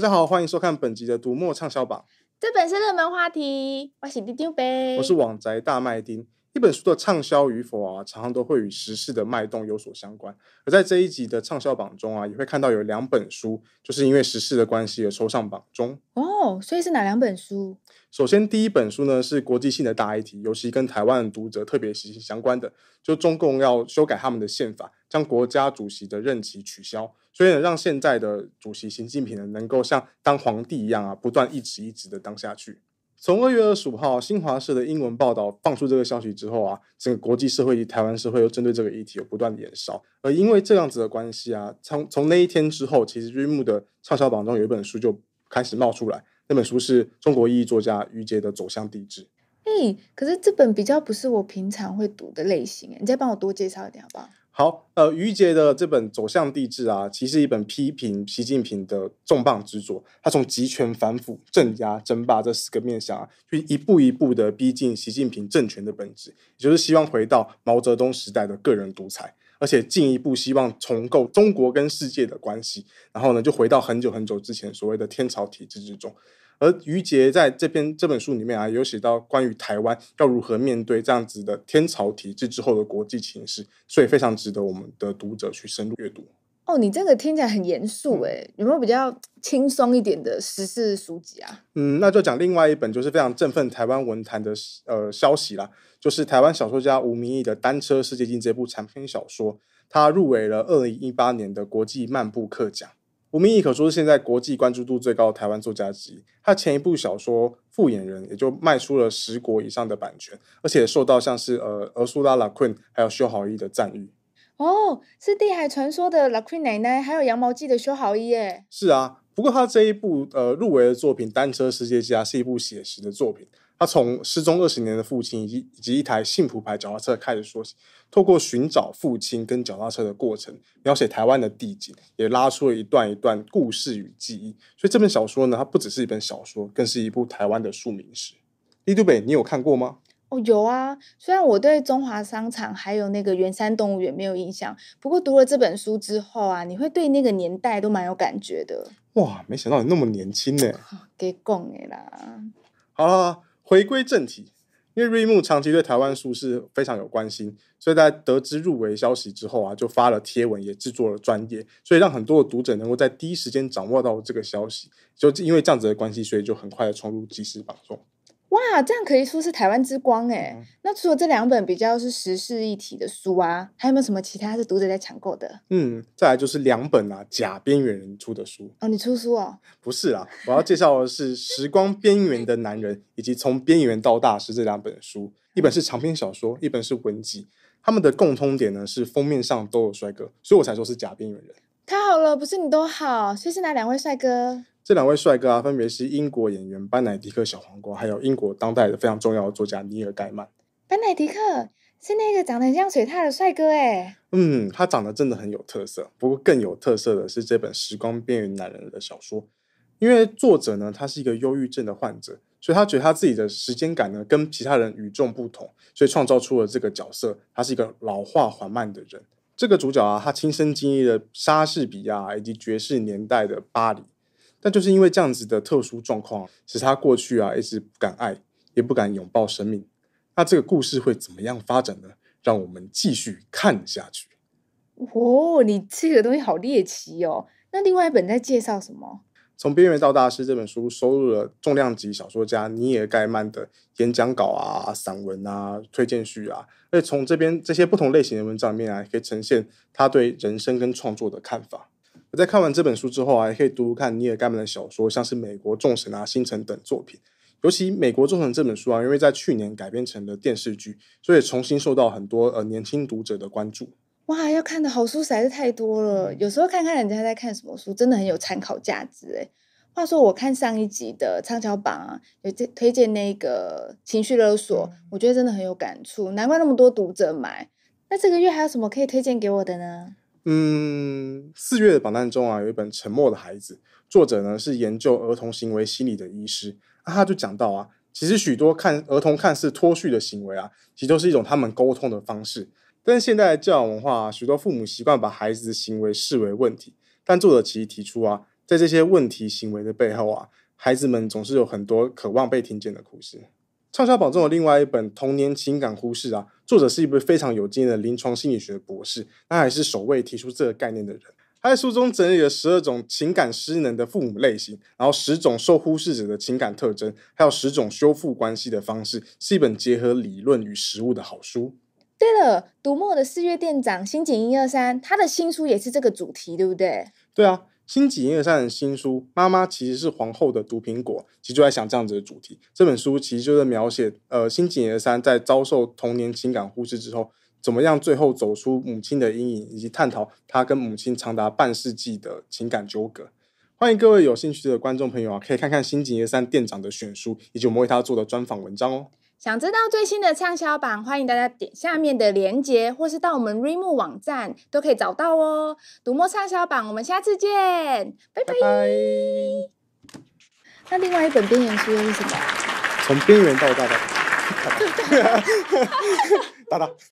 大家好，欢迎收看本集的读墨畅销榜。这本是热门话题，我是丁丁呗，我是网宅大麦丁。一本书的畅销与否啊，常常都会与时事的脉动有所相关。而在这一集的畅销榜中啊，也会看到有两本书，就是因为时事的关系而抽上榜中。哦，所以是哪两本书？首先，第一本书呢是国际性的大议题，尤其跟台湾的读者特别息息相关的，就中共要修改他们的宪法，将国家主席的任期取消，所以呢，让现在的主席习近平呢能够像当皇帝一样啊，不断一直一直的当下去。从二月二十五号新华社的英文报道放出这个消息之后啊，整个国际社会及台湾社会又针对这个议题有不断的延烧。而因为这样子的关系啊，从从那一天之后，其实瑞木的畅销榜中有一本书就开始冒出来，那本书是中国意义作家余杰的《走向帝制》。哎，可是这本比较不是我平常会读的类型，你再帮我多介绍一点好不好？好，呃，余杰的这本《走向帝制》啊，其实一本批评习近平的重磅之作。他从集权反腐、镇压、争霸这四个面向啊，就一步一步的逼近习近平政权的本质，也就是希望回到毛泽东时代的个人独裁，而且进一步希望重构中国跟世界的关系，然后呢，就回到很久很久之前所谓的天朝体制之中。而余杰在这篇这本书里面啊，有写到关于台湾要如何面对这样子的天朝体制之后的国际情势，所以非常值得我们的读者去深入阅读。哦，你这个听起来很严肃诶，有没有比较轻松一点的时事书籍啊？嗯，那就讲另外一本，就是非常振奋台湾文坛的呃消息啦，就是台湾小说家吴明义的《单车世界镜》这部长篇小说，他入围了二零一八年的国际漫步客奖。吴明益可说是现在国际关注度最高的台湾作家之一。他前一部小说《复眼人》也就卖出了十国以上的版权，而且受到像是呃俄苏拉·拉昆还有修好伊的赞誉。哦，是《地海传说》的拉昆奶奶，还有《羊毛记》的修好伊耶。是啊，不过他这一部呃入围的作品《单车世界家》是一部写实的作品。他从失踪二十年的父亲以及以及一台幸福牌脚踏车开始说起，透过寻找父亲跟脚踏车的过程，描写台湾的地景，也拉出了一段一段故事与记忆。所以这本小说呢，它不只是一本小说，更是一部台湾的庶民史。李杜北，你有看过吗？哦，有啊。虽然我对中华商场还有那个圆山动物园没有印象，不过读了这本书之后啊，你会对那个年代都蛮有感觉的。哇，没想到你那么年轻呢。给讲的啦。好了。回归正题，因为瑞木长期对台湾书是非常有关心，所以在得知入围消息之后啊，就发了贴文，也制作了专业，所以让很多的读者能够在第一时间掌握到这个消息。就因为这样子的关系，所以就很快的冲入即时榜中。哇，这样可以说是台湾之光哎！嗯、那除了这两本比较是时事一体的书啊，还有没有什么其他是读者在抢购的？嗯，再来就是两本啊假边缘人出的书哦，你出书哦？不是啊，我要介绍的是《时光边缘的男人》以及《从边缘到大师》这两本书，一本是长篇小说，一本是文集。他们的共通点呢是封面上都有帅哥，所以我才说是假边缘人。太好了，不是你都好，所以是哪两位帅哥？这两位帅哥啊，分别是英国演员班乃迪克小黄瓜，还有英国当代的非常重要的作家尼尔盖曼。班乃迪克是那个长得很像水獭的帅哥哎。嗯，他长得真的很有特色。不过更有特色的是这本《时光边缘男人》的小说，因为作者呢，他是一个忧郁症的患者，所以他觉得他自己的时间感呢跟其他人与众不同，所以创造出了这个角色。他是一个老化缓慢的人。这个主角啊，他亲身经历了莎士比亚以及爵士年代的巴黎。但就是因为这样子的特殊状况，使他过去啊一直不敢爱，也不敢拥抱生命。那这个故事会怎么样发展呢？让我们继续看下去。哦，你这个东西好猎奇哦。那另外一本在介绍什么？从边缘到大师这本书收录了重量级小说家尼尔盖曼的演讲稿啊、散文啊、推荐序啊，而且从这边这些不同类型的文章里面啊，可以呈现他对人生跟创作的看法。我在看完这本书之后啊，还可以读读看尼尔盖曼的小说，像是《美国众神》啊、《星辰》等作品。尤其《美国众神》这本书啊，因为在去年改编成了电视剧，所以重新受到很多呃年轻读者的关注。哇，要看的好书实在是太多了，有时候看看人家在看什么书，真的很有参考价值哎。话说，我看上一集的畅销榜啊，有推推荐那个情绪勒索，我觉得真的很有感触，难怪那么多读者买。那这个月还有什么可以推荐给我的呢？嗯，四月的榜单中啊，有一本《沉默的孩子》，作者呢是研究儿童行为心理的医师。那他就讲到啊，其实许多看儿童看似脱序的行为啊，其实都是一种他们沟通的方式。但是现在的教养文化，许多父母习惯把孩子的行为视为问题。但作者其实提出啊，在这些问题行为的背后啊，孩子们总是有很多渴望被听见的故事。畅销榜中的另外一本《童年情感忽视》啊，作者是一位非常有经验的临床心理学博士，他还是首位提出这个概念的人。他在书中整理了十二种情感失能的父母类型，然后十种受忽视者的情感特征，还有十种修复关系的方式，是一本结合理论与实务的好书。对了，读墨的四月店长新井一二三，他的新书也是这个主题，对不对？对啊。新井一二三的新书《妈妈其实是皇后的毒苹果》，其实就在想这样子的主题。这本书其实就在描写，呃，新井一二三在遭受童年情感忽视之后，怎么样最后走出母亲的阴影，以及探讨他跟母亲长达半世纪的情感纠葛。欢迎各位有兴趣的观众朋友啊，可以看看新井一二三店长的选书，以及我们为他做的专访文章哦。想知道最新的畅销榜，欢迎大家点下面的链接，或是到我们 Readmoo 网站都可以找到哦。读墨畅销榜，我们下次见，拜拜。拜拜。那另外一本边缘书又是什么？从边缘到大大，大道。